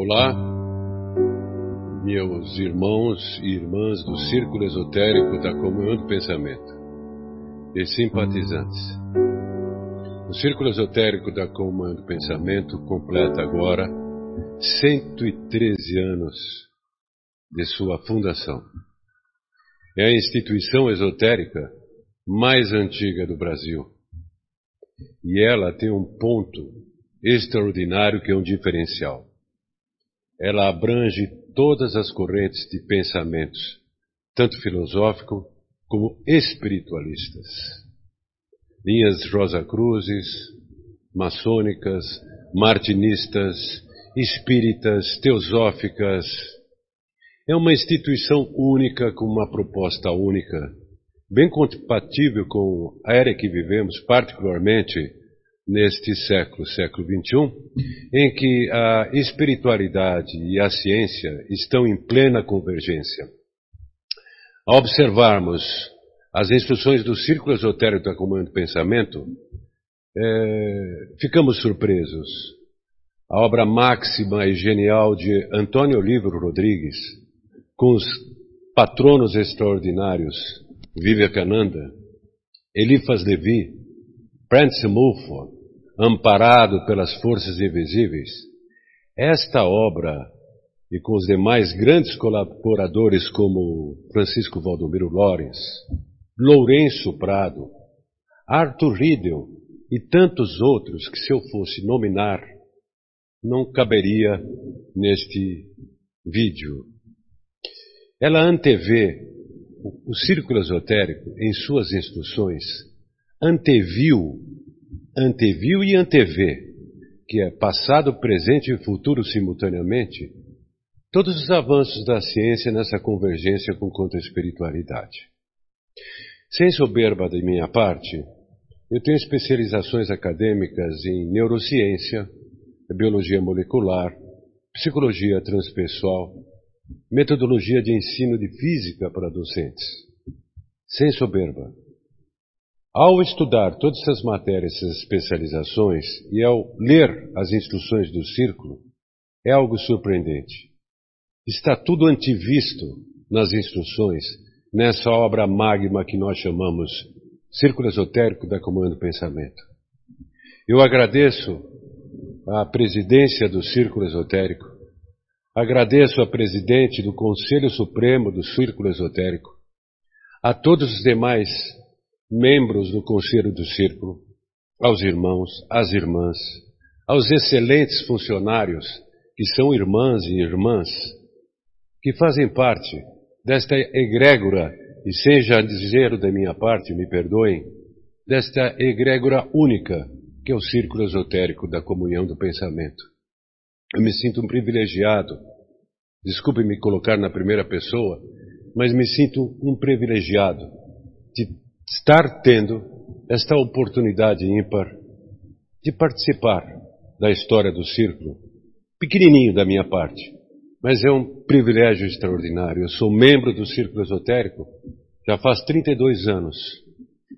Olá, meus irmãos e irmãs do Círculo Esotérico da Comunhão do Pensamento e simpatizantes. O Círculo Esotérico da Comunhão do Pensamento completa agora 113 anos de sua fundação. É a instituição esotérica mais antiga do Brasil. E ela tem um ponto extraordinário que é um diferencial ela abrange todas as correntes de pensamentos, tanto filosófico como espiritualistas. Linhas Rosacruzes, maçônicas, martinistas, espíritas, teosóficas. É uma instituição única com uma proposta única, bem compatível com a era que vivemos, particularmente neste século, século XXI, em que a espiritualidade e a ciência estão em plena convergência. Ao observarmos as instruções do Círculo Esotérico da Comunhão do Pensamento, é, ficamos surpresos. A obra máxima e genial de Antônio Olívio Rodrigues, com os patronos extraordinários Vivekananda, Eliphas Levi, Prince Mulford, amparado pelas forças invisíveis, esta obra, e com os demais grandes colaboradores como Francisco Valdomiro Lorenz, Lourenço Prado, Arthur Riedel e tantos outros que se eu fosse nominar, não caberia neste vídeo. Ela antevê o círculo esotérico, em suas instruções, anteviu anteviu e antevê, que é passado, presente e futuro simultaneamente, todos os avanços da ciência nessa convergência com contra a espiritualidade. Sem soberba de minha parte, eu tenho especializações acadêmicas em neurociência, biologia molecular, psicologia transpessoal, metodologia de ensino de física para docentes. Sem soberba. Ao estudar todas essas matérias, essas especializações, e ao ler as instruções do círculo, é algo surpreendente. Está tudo antivisto nas instruções, nessa obra magma que nós chamamos Círculo Esotérico da Comunhão do Pensamento. Eu agradeço à presidência do Círculo Esotérico, agradeço à presidente do Conselho Supremo do Círculo Esotérico, a todos os demais membros do Conselho do Círculo, aos irmãos, às irmãs, aos excelentes funcionários que são irmãs e irmãs, que fazem parte desta egrégora, e seja dizer da minha parte, me perdoem, desta egrégora única que é o círculo esotérico da comunhão do pensamento. Eu me sinto um privilegiado, desculpe me colocar na primeira pessoa, mas me sinto um privilegiado de estar tendo esta oportunidade ímpar de participar da história do círculo, pequenininho da minha parte, mas é um privilégio extraordinário. Eu sou membro do Círculo Esotérico já faz 32 anos,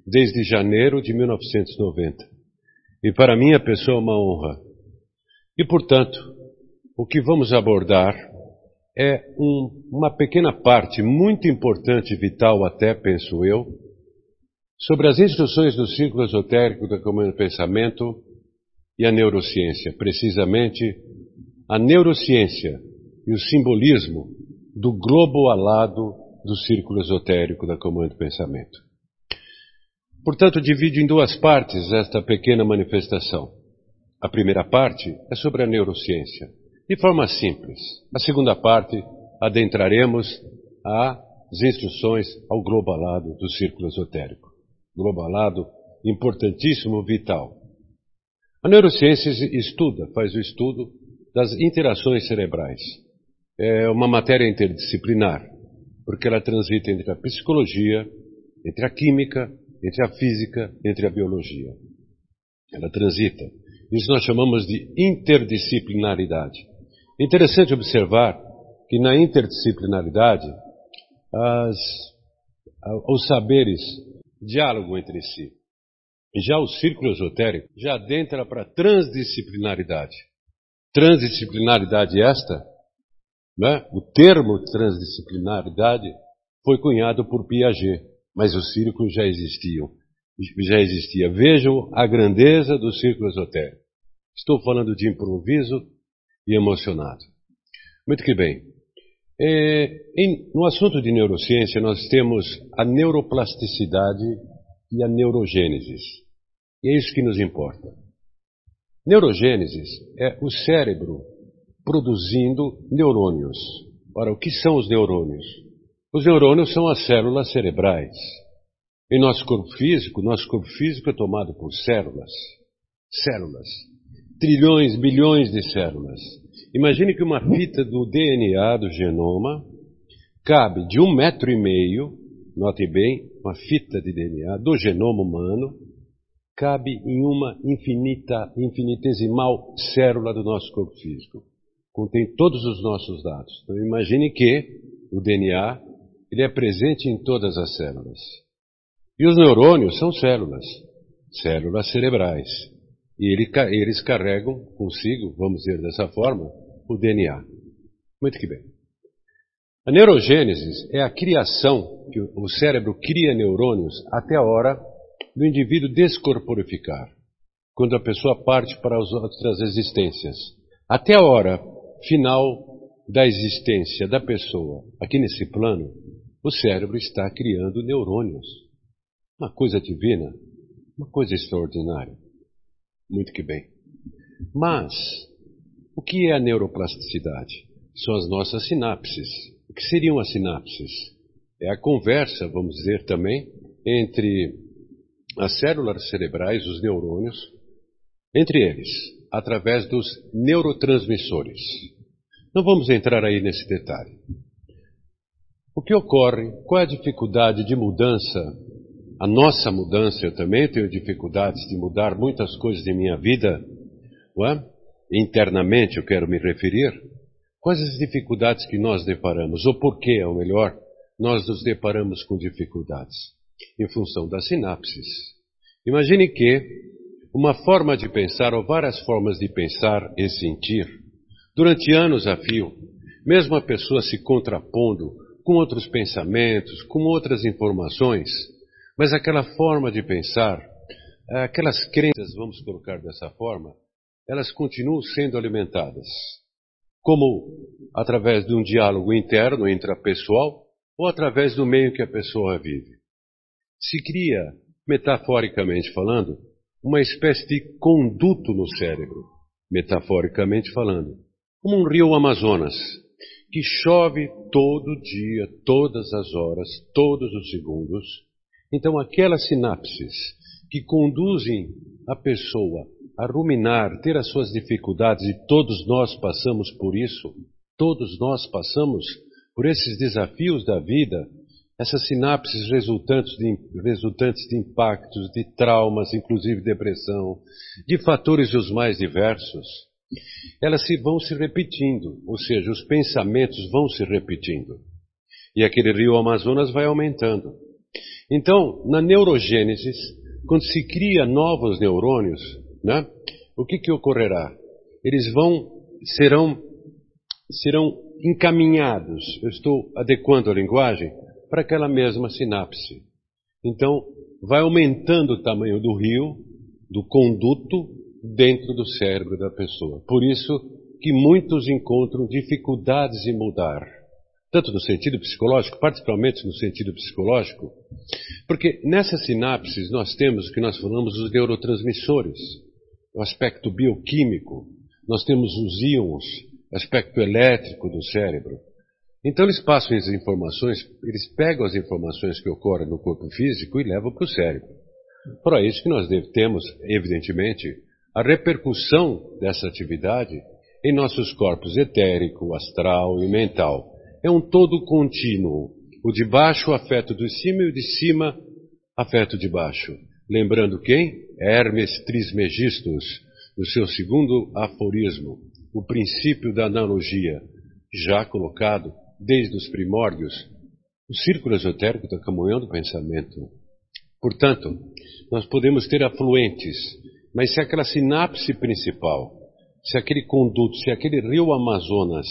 desde janeiro de 1990. E para mim a pessoa é uma honra. E, portanto, o que vamos abordar é um, uma pequena parte muito importante, vital até, penso eu, sobre as instruções do círculo esotérico da Comunhão do Pensamento e a neurociência, precisamente a neurociência e o simbolismo do globo alado do círculo esotérico da Comunhão do Pensamento. Portanto, divido em duas partes esta pequena manifestação. A primeira parte é sobre a neurociência, de forma simples. A segunda parte adentraremos às instruções ao globo alado do círculo esotérico globalado importantíssimo, vital. A neurociência estuda, faz o estudo das interações cerebrais. É uma matéria interdisciplinar, porque ela transita entre a psicologia, entre a química, entre a física, entre a biologia. Ela transita. Isso nós chamamos de interdisciplinaridade. Interessante observar que na interdisciplinaridade as, os saberes diálogo entre si. Já o círculo esotérico já adentra para a transdisciplinaridade. Transdisciplinaridade esta, né? o termo transdisciplinaridade foi cunhado por Piaget, mas os círculos já existiam. Já existia. Vejam a grandeza do círculo esotérico. Estou falando de improviso e emocionado. Muito que bem. É, em, no assunto de neurociência, nós temos a neuroplasticidade e a neurogênese. E é isso que nos importa. Neurogênese é o cérebro produzindo neurônios. Ora, o que são os neurônios? Os neurônios são as células cerebrais. Em nosso corpo físico, nosso corpo físico é tomado por células. Células. Trilhões, bilhões de células. Imagine que uma fita do DNA do genoma cabe de um metro e meio, note bem, uma fita de DNA do genoma humano, cabe em uma infinita, infinitesimal célula do nosso corpo físico. Contém todos os nossos dados. Então imagine que o DNA ele é presente em todas as células. E os neurônios são células, células cerebrais. E ele, eles carregam consigo, vamos dizer dessa forma, o DNA. Muito que bem. A neurogênese é a criação, que o cérebro cria neurônios até a hora do indivíduo descorporificar, quando a pessoa parte para as outras existências. Até a hora final da existência da pessoa aqui nesse plano, o cérebro está criando neurônios. Uma coisa divina, uma coisa extraordinária. Muito que bem. Mas, o que é a neuroplasticidade? São as nossas sinapses. O que seriam as sinapses? É a conversa, vamos dizer também, entre as células cerebrais, os neurônios, entre eles, através dos neurotransmissores. Não vamos entrar aí nesse detalhe. O que ocorre? Qual é a dificuldade de mudança a nossa mudança, eu também tenho dificuldades de mudar muitas coisas de minha vida, é? internamente eu quero me referir. Quais as dificuldades que nós deparamos, ou por que, ao melhor, nós nos deparamos com dificuldades? Em função das sinapses. Imagine que uma forma de pensar, ou várias formas de pensar e sentir, durante anos a fio, mesmo a pessoa se contrapondo com outros pensamentos, com outras informações, mas aquela forma de pensar, aquelas crenças, vamos colocar dessa forma, elas continuam sendo alimentadas. Como através de um diálogo interno, intrapessoal, ou através do meio que a pessoa vive. Se cria, metaforicamente falando, uma espécie de conduto no cérebro, metaforicamente falando, como um rio Amazonas, que chove todo dia, todas as horas, todos os segundos, então, aquelas sinapses que conduzem a pessoa a ruminar, ter as suas dificuldades, e todos nós passamos por isso, todos nós passamos por esses desafios da vida, essas sinapses resultantes de, resultantes de impactos, de traumas, inclusive depressão, de fatores os mais diversos, elas se vão se repetindo, ou seja, os pensamentos vão se repetindo. E aquele rio Amazonas vai aumentando. Então, na neurogênese, quando se cria novos neurônios, né, o que, que ocorrerá? Eles vão, serão, serão encaminhados, eu estou adequando a linguagem, para aquela mesma sinapse. Então, vai aumentando o tamanho do rio, do conduto, dentro do cérebro da pessoa. Por isso que muitos encontram dificuldades em mudar tanto no sentido psicológico, particularmente no sentido psicológico, porque nessas sinapses nós temos o que nós falamos os neurotransmissores, o aspecto bioquímico, nós temos os íons, aspecto elétrico do cérebro. Então eles passam as informações, eles pegam as informações que ocorrem no corpo físico e levam para o cérebro. Para isso que nós temos, evidentemente, a repercussão dessa atividade em nossos corpos etérico, astral e mental é um todo contínuo. O de baixo afeta o de cima e o de cima afeta o de baixo. Lembrando quem? Hermes Trismegistus, no seu segundo aforismo, o princípio da analogia, já colocado desde os primórdios, o círculo esotérico da comunhão do pensamento. Portanto, nós podemos ter afluentes, mas se aquela sinapse principal se aquele conduto, se aquele rio Amazonas,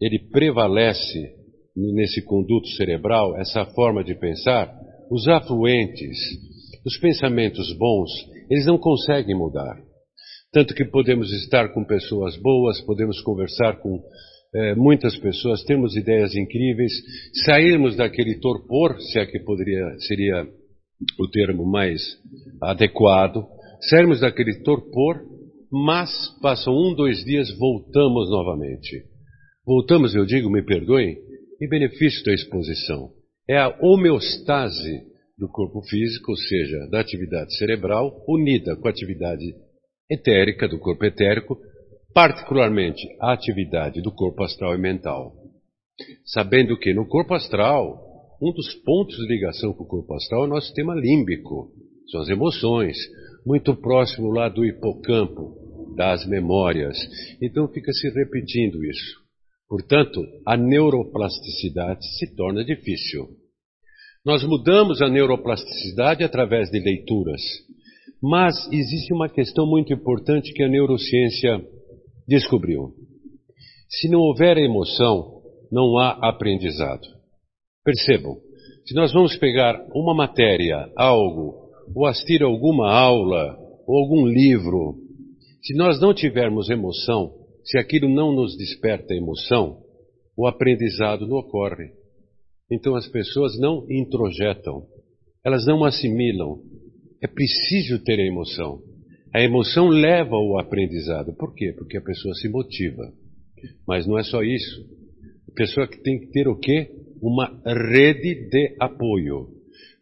ele prevalece nesse conduto cerebral, essa forma de pensar, os afluentes, os pensamentos bons, eles não conseguem mudar. Tanto que podemos estar com pessoas boas, podemos conversar com é, muitas pessoas, temos ideias incríveis, sairmos daquele torpor, se é que poderia, seria o termo mais adequado, sairmos daquele torpor, mas passam um, dois dias, voltamos novamente. Voltamos, eu digo, me perdoem, em benefício da exposição. É a homeostase do corpo físico, ou seja, da atividade cerebral, unida com a atividade etérica, do corpo etérico, particularmente a atividade do corpo astral e mental. Sabendo que no corpo astral, um dos pontos de ligação com o corpo astral é o nosso sistema límbico, são as emoções, muito próximo lá do hipocampo, das memórias. Então fica se repetindo isso. Portanto, a neuroplasticidade se torna difícil. Nós mudamos a neuroplasticidade através de leituras, mas existe uma questão muito importante que a neurociência descobriu. Se não houver emoção, não há aprendizado. Percebam, se nós vamos pegar uma matéria, algo, ou assistir alguma aula, ou algum livro, se nós não tivermos emoção, se aquilo não nos desperta emoção, o aprendizado não ocorre. Então as pessoas não introjetam, elas não assimilam. É preciso ter emoção. A emoção leva ao aprendizado. Por quê? Porque a pessoa se motiva. Mas não é só isso. A pessoa que tem que ter o quê? Uma rede de apoio.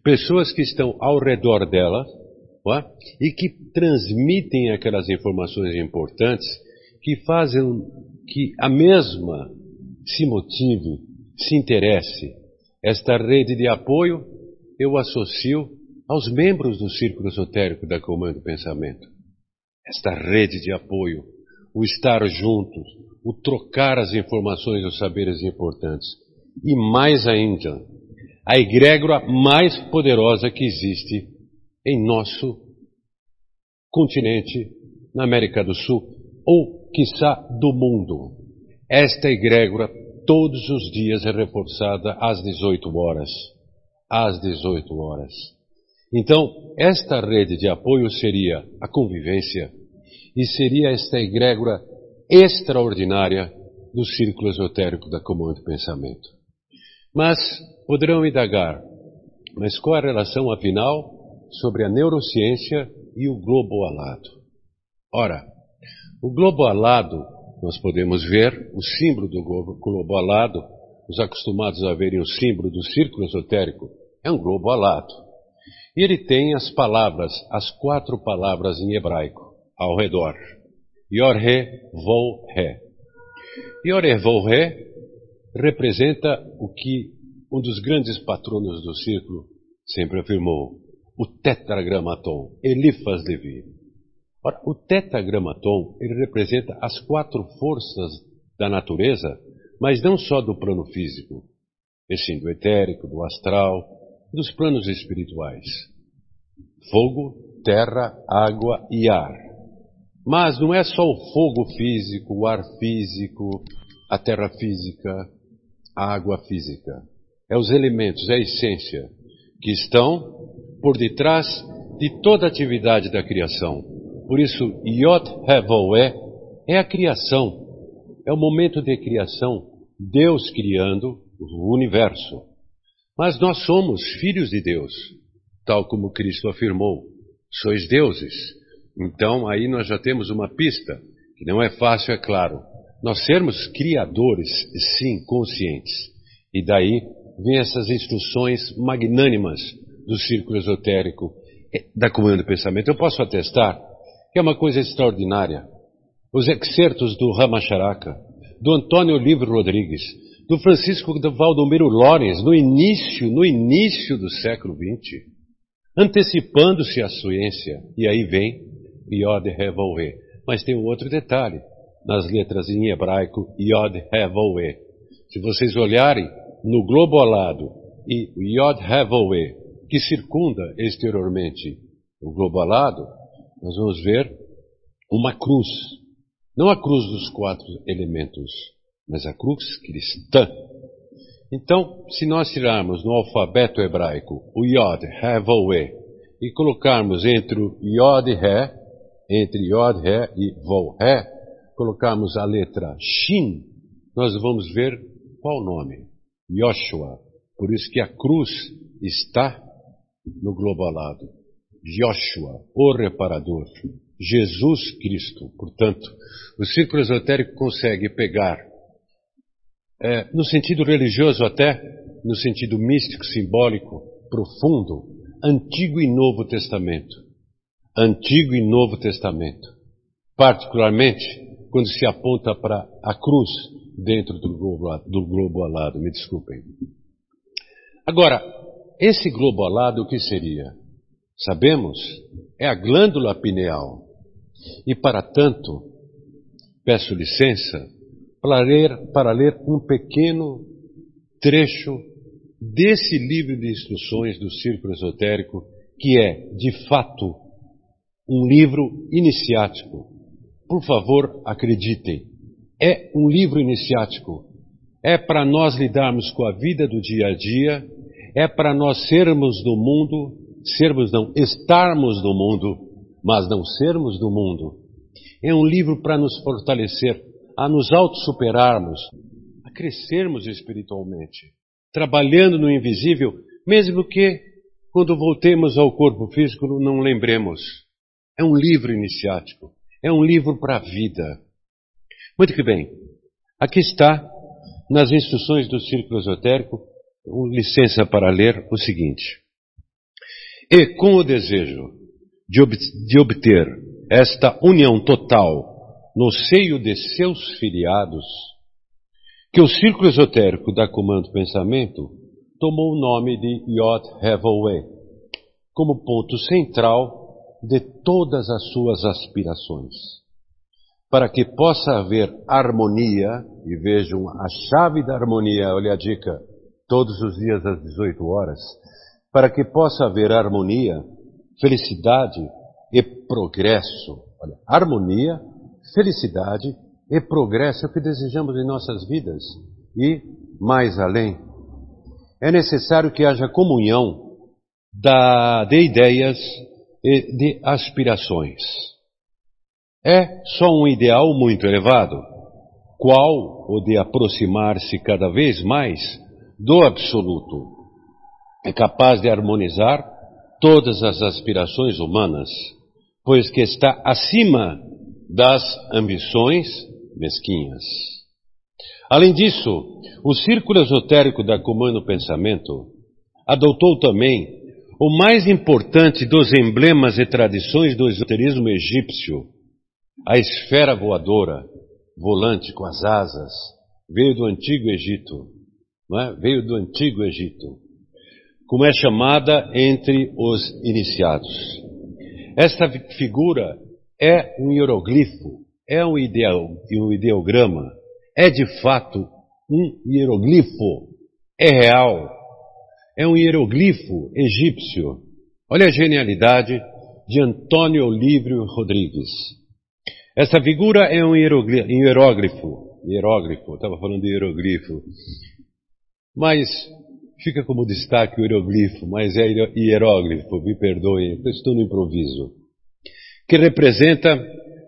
Pessoas que estão ao redor dela é? e que transmitem aquelas informações importantes que fazem que a mesma se motive, se interesse. Esta rede de apoio eu associo aos membros do círculo esotérico da Comando Pensamento. Esta rede de apoio, o estar juntos, o trocar as informações e os saberes importantes. E mais ainda, a egrégora mais poderosa que existe em nosso continente, na América do Sul, ou quiçá do mundo. Esta egrégora todos os dias é reforçada às 18 horas. Às 18 horas. Então, esta rede de apoio seria a convivência e seria esta egrégora extraordinária do círculo esotérico da Comando Pensamento. Mas poderão indagar, mas qual a relação afinal sobre a neurociência e o globo alado? Ora, o globo alado, nós podemos ver o símbolo do globo alado, os acostumados a verem o símbolo do círculo esotérico, é um globo alado. E ele tem as palavras, as quatro palavras em hebraico, ao redor. Yorhe, Vo, He. Yorhe, Vo, He representa o que um dos grandes patronos do círculo sempre afirmou, o tetragramaton, Elifas Levi. Ora, o tetragramaton, ele representa as quatro forças da natureza, mas não só do plano físico, e sim do etérico, do astral, dos planos espirituais. Fogo, terra, água e ar. Mas não é só o fogo físico, o ar físico, a terra física, a água física. É os elementos, é a essência que estão por detrás de toda a atividade da criação. Por isso, Yot Hevoé é a criação. É o momento de criação. Deus criando o universo. Mas nós somos filhos de Deus, tal como Cristo afirmou. Sois deuses. Então aí nós já temos uma pista, que não é fácil, é claro. Nós sermos criadores, sim, conscientes. E daí vem essas instruções magnânimas do círculo esotérico eh, da comunhão do pensamento. Eu posso atestar que é uma coisa extraordinária. Os excertos do Ramacharaka, do Antônio Livre Rodrigues, do Francisco Valdomiro Lorenz, no início, no início do século XX, antecipando-se à ciência, e aí vem Yod Revolve. Mas tem um outro detalhe, nas letras em hebraico, Yod Revolve. Se vocês olharem no globo alado e Yod Revolve, que circunda exteriormente o globo alado, nós vamos ver uma cruz. Não a cruz dos quatro elementos, mas a cruz cristã. Então, se nós tirarmos no alfabeto hebraico o Yod, He, Voe, e colocarmos entre o Yod He, entre Yod, He e Vo, He, colocarmos a letra Shin, nós vamos ver qual nome? Yoshua. Por isso que a cruz está no globo alado. Joshua, o reparador. Jesus Cristo. Portanto, o círculo esotérico consegue pegar, é, no sentido religioso até, no sentido místico, simbólico, profundo, Antigo e Novo Testamento. Antigo e Novo Testamento. Particularmente quando se aponta para a cruz dentro do globo, do globo alado, me desculpem. Agora, esse globo alado o que seria? Sabemos, é a glândula pineal. E para tanto, peço licença para ler, para ler um pequeno trecho desse livro de instruções do Círculo Esotérico, que é, de fato, um livro iniciático. Por favor, acreditem, é um livro iniciático. É para nós lidarmos com a vida do dia a dia, é para nós sermos do mundo, sermos não, estarmos no mundo, mas não sermos do mundo. É um livro para nos fortalecer, a nos auto-superarmos, a crescermos espiritualmente, trabalhando no invisível, mesmo que, quando voltemos ao corpo físico, não lembremos. É um livro iniciático, é um livro para a vida. Muito que bem, aqui está, nas instruções do Círculo Esotérico, licença para ler o seguinte. E com o desejo de, ob de obter esta união total no seio de seus filiados, que o círculo esotérico da Comando Pensamento tomou o nome de Yod Hevoe, como ponto central de todas as suas aspirações. Para que possa haver harmonia, e vejam a chave da harmonia, olha a dica, todos os dias às 18 horas, para que possa haver harmonia, felicidade e progresso. Olha, harmonia, felicidade e progresso é o que desejamos em nossas vidas. E, mais além, é necessário que haja comunhão da, de ideias e de aspirações. É só um ideal muito elevado, qual o de aproximar-se cada vez mais do absoluto. É capaz de harmonizar todas as aspirações humanas, pois que está acima das ambições mesquinhas. Além disso, o círculo esotérico da Comando Pensamento adotou também o mais importante dos emblemas e tradições do esoterismo egípcio, a esfera voadora, volante com as asas, veio do Antigo Egito, é? veio do Antigo Egito como é chamada entre os iniciados. Esta figura é um hieroglifo, é um, ideal, um ideograma, é de fato um hieroglifo, é real, é um hieroglifo egípcio. Olha a genialidade de Antônio Olívio Rodrigues. Essa figura é um hieróglifo, hieróglifo, estava falando de hieroglifo, mas Fica como destaque o hieroglifo, mas é hieróglifo, me perdoem, estou no improviso. Que representa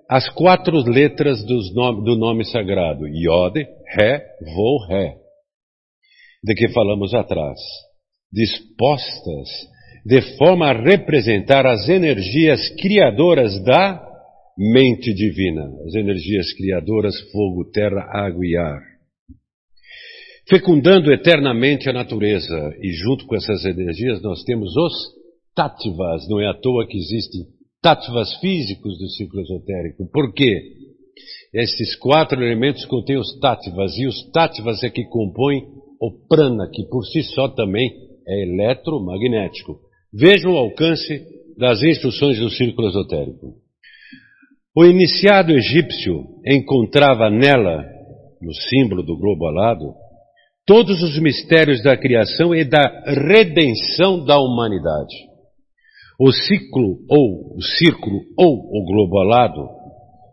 as quatro letras nome, do nome sagrado, Yod, Ré, Vo, Ré, de que falamos atrás, dispostas de forma a representar as energias criadoras da mente divina, as energias criadoras fogo, terra, água e ar fecundando eternamente a natureza. E junto com essas energias nós temos os tattvas. Não é à toa que existem tattvas físicos do ciclo esotérico. Por quê? Esses quatro elementos contêm os tattvas, e os tattvas é que compõem o prana, que por si só também é eletromagnético. Vejam o alcance das instruções do círculo esotérico. O iniciado egípcio encontrava nela, no símbolo do globo alado, todos os mistérios da criação e da redenção da humanidade. O ciclo ou o círculo ou o globo alado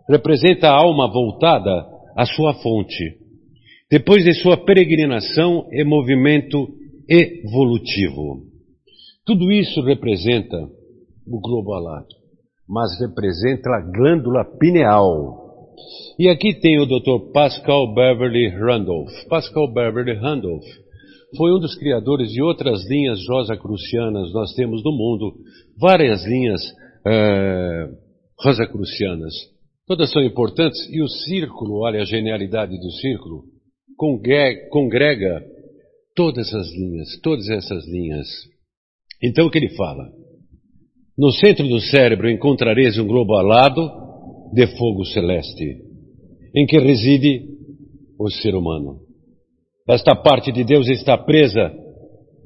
representa a alma voltada à sua fonte, depois de sua peregrinação e movimento evolutivo. Tudo isso representa o globo alado, mas representa a glândula pineal. E aqui tem o Dr. Pascal Beverly Randolph. Pascal Beverly Randolph foi um dos criadores de outras linhas rosacrucianas. Nós temos no mundo várias linhas é, rosacrucianas. Todas são importantes e o círculo, olha a genialidade do círculo, congrega todas as linhas, todas essas linhas. Então o que ele fala? No centro do cérebro encontrareis um globo alado de fogo celeste, em que reside o ser humano. Esta parte de Deus está presa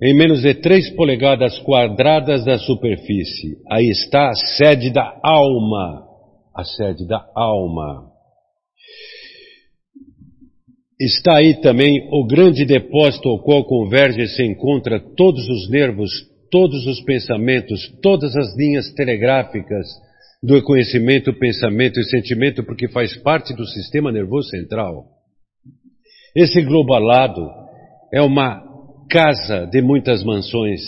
em menos de três polegadas quadradas da superfície. Aí está a sede da alma. A sede da alma. Está aí também o grande depósito ao qual converge e se encontra todos os nervos, todos os pensamentos, todas as linhas telegráficas do conhecimento, pensamento e sentimento, porque faz parte do sistema nervoso central. Esse globo alado é uma casa de muitas mansões,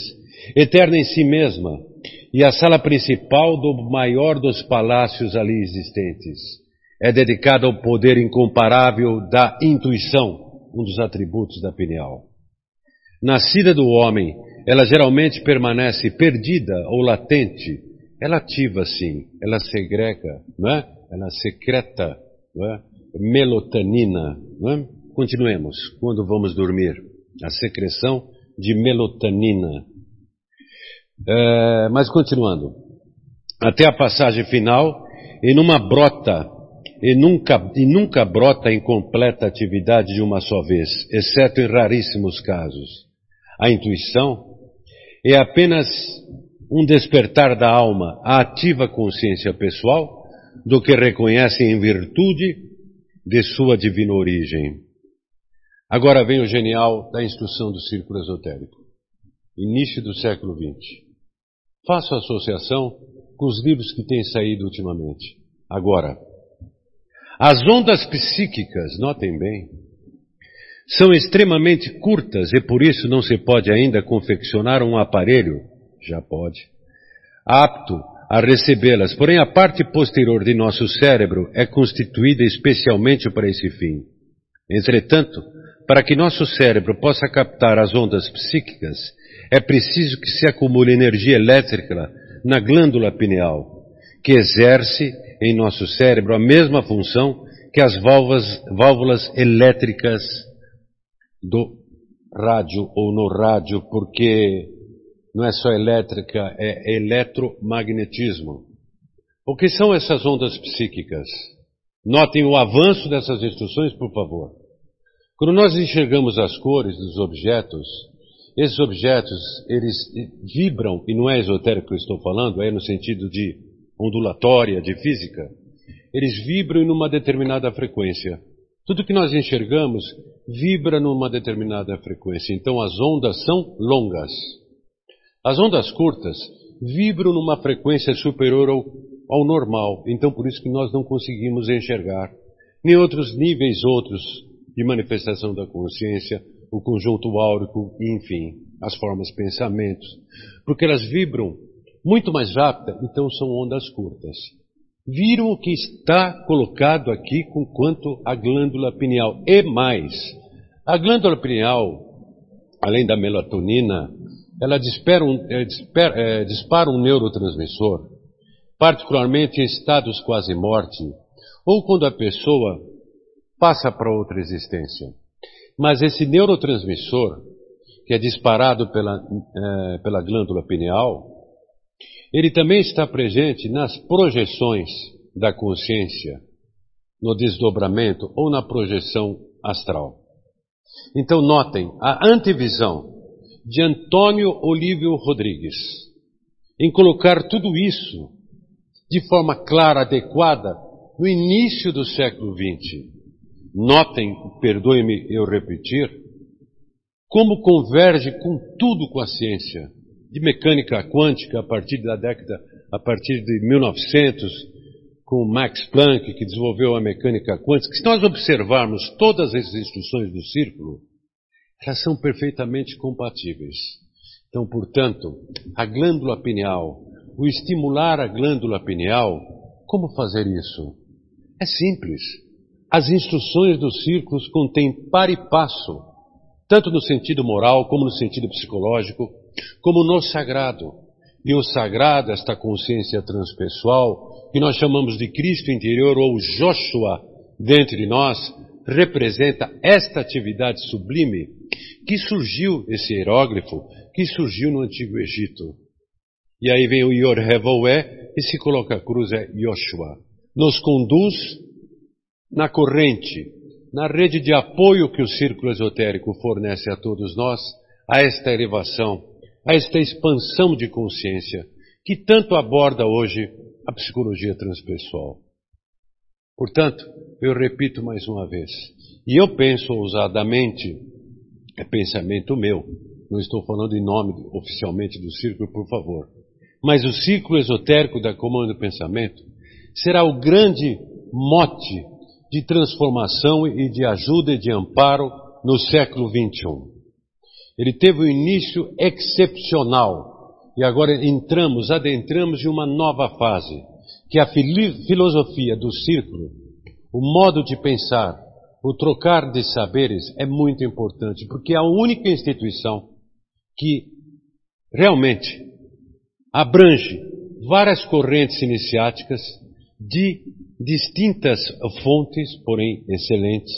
eterna em si mesma, e a sala principal do maior dos palácios ali existentes. É dedicada ao poder incomparável da intuição, um dos atributos da pineal. Nascida do homem, ela geralmente permanece perdida ou latente. Ela ativa sim, ela segrega, não é? ela secreta é? melatonina. Não é? Continuemos. Quando vamos dormir? A secreção de melatonina. É, mas continuando. Até a passagem final, e brota, e nunca, e nunca brota em completa atividade de uma só vez, exceto em raríssimos casos. A intuição é apenas um despertar da alma à ativa consciência pessoal do que reconhece em virtude de sua divina origem. Agora vem o genial da instrução do círculo esotérico. Início do século XX. Faço associação com os livros que têm saído ultimamente. Agora, as ondas psíquicas, notem bem, são extremamente curtas e por isso não se pode ainda confeccionar um aparelho, já pode, apto a recebê-las. Porém, a parte posterior de nosso cérebro é constituída especialmente para esse fim. Entretanto, para que nosso cérebro possa captar as ondas psíquicas, é preciso que se acumule energia elétrica na glândula pineal, que exerce em nosso cérebro a mesma função que as válvulas, válvulas elétricas do rádio ou no rádio, porque não é só elétrica, é eletromagnetismo. O que são essas ondas psíquicas? Notem o avanço dessas instruções, por favor. Quando nós enxergamos as cores dos objetos, esses objetos, eles vibram, e não é esotérico que eu estou falando, é no sentido de ondulatória, de física, eles vibram em uma determinada frequência. Tudo que nós enxergamos vibra numa determinada frequência. Então as ondas são longas. As ondas curtas vibram numa frequência superior ao, ao normal. Então por isso que nós não conseguimos enxergar. Nem outros níveis outros de manifestação da consciência, o conjunto áurico, enfim, as formas pensamentos, porque elas vibram muito mais rápido, então são ondas curtas. Viram o que está colocado aqui com quanto à glândula pineal. E mais, a glândula pineal, além da melatonina, ela dispara um, é, dispara, é, dispara um neurotransmissor, particularmente em estados quase morte, ou quando a pessoa passa para outra existência. Mas esse neurotransmissor, que é disparado pela, é, pela glândula pineal, ele também está presente nas projeções da consciência, no desdobramento ou na projeção astral. Então notem a antevisão de Antônio Olívio Rodrigues em colocar tudo isso de forma clara, adequada, no início do século XX. Notem, perdoe-me eu repetir, como converge com tudo com a ciência, de mecânica quântica a partir da década, a partir de 1900, com Max Planck, que desenvolveu a mecânica quântica, se nós observarmos todas essas instruções do círculo, elas são perfeitamente compatíveis. Então, portanto, a glândula pineal, o estimular a glândula pineal, como fazer isso? É simples. As instruções dos círculos contêm par e passo, tanto no sentido moral como no sentido psicológico, como no sagrado. E o sagrado, esta consciência transpessoal, que nós chamamos de Cristo interior ou Joshua dentro de nós, representa esta atividade sublime que surgiu, esse hieróglifo, que surgiu no Antigo Egito. E aí vem o Yor Revoé e se coloca a cruz é Yoshua. Nos conduz na corrente, na rede de apoio que o círculo esotérico fornece a todos nós, a esta elevação, a esta expansão de consciência que tanto aborda hoje a psicologia transpessoal. Portanto, eu repito mais uma vez, e eu penso ousadamente, é pensamento meu, não estou falando em nome oficialmente do círculo, por favor, mas o círculo esotérico da Comando do Pensamento será o grande mote de transformação e de ajuda e de amparo no século XXI. Ele teve um início excepcional e agora entramos, adentramos em uma nova fase, que é a filosofia do círculo, o modo de pensar, o trocar de saberes é muito importante, porque é a única instituição que realmente abrange várias correntes iniciáticas de distintas fontes, porém excelentes,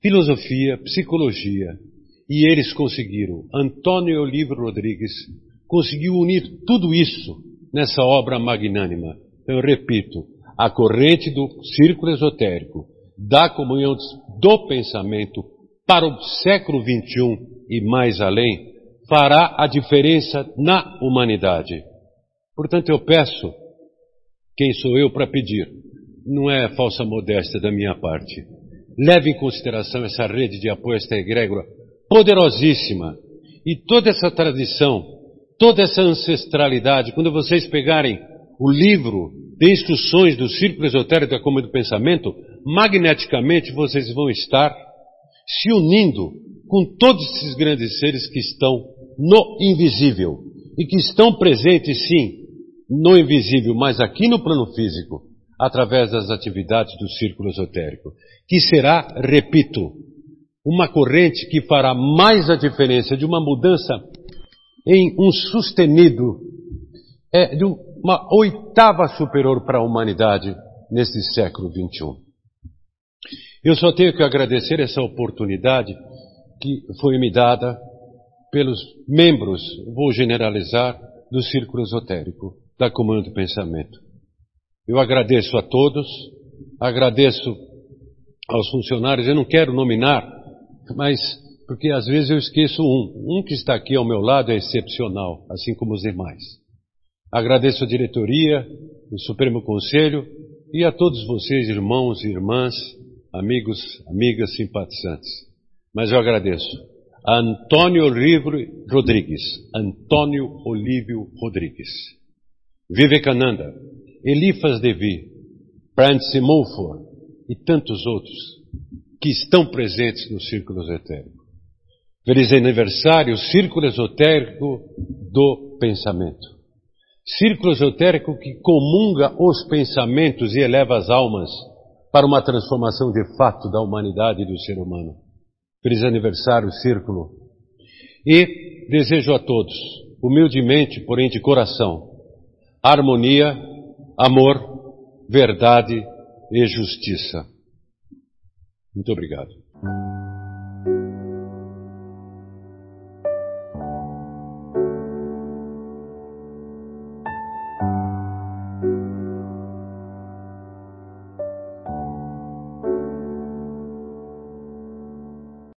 filosofia, psicologia, e eles conseguiram. Antônio Olívio Rodrigues conseguiu unir tudo isso nessa obra magnânima. Eu repito, a corrente do círculo esotérico, da comunhão do pensamento para o século XXI e mais além, fará a diferença na humanidade. Portanto, eu peço, quem sou eu para pedir? Não é falsa modéstia da minha parte. Leve em consideração essa rede de apoio, esta egrégora poderosíssima. E toda essa tradição, toda essa ancestralidade, quando vocês pegarem o livro de instruções do Círculo Esotérico da Comum do Pensamento, magneticamente vocês vão estar se unindo com todos esses grandes seres que estão no invisível e que estão presentes, sim, no invisível, mas aqui no plano físico, através das atividades do Círculo Esotérico, que será, repito, uma corrente que fará mais a diferença de uma mudança em um sustenido, é, de uma oitava superior para a humanidade nesse século XXI. Eu só tenho que agradecer essa oportunidade que foi me dada pelos membros, vou generalizar, do Círculo Esotérico, da Comando do Pensamento. Eu agradeço a todos, agradeço aos funcionários, eu não quero nominar mas porque às vezes eu esqueço um. Um que está aqui ao meu lado é excepcional, assim como os demais. Agradeço a diretoria, o Supremo Conselho e a todos vocês, irmãos e irmãs, amigos, amigas, simpatizantes. Mas eu agradeço a Antônio Olívio Rodrigues, Antônio Olívio Rodrigues, Vivekananda, Elifas Devi, Prance Mulford e tantos outros que estão presentes no círculo esotérico. Feliz aniversário, círculo esotérico do pensamento. Círculo esotérico que comunga os pensamentos e eleva as almas para uma transformação de fato da humanidade e do ser humano. Feliz aniversário, círculo. E desejo a todos, humildemente, porém de coração, harmonia, amor, verdade e justiça. Muito obrigado.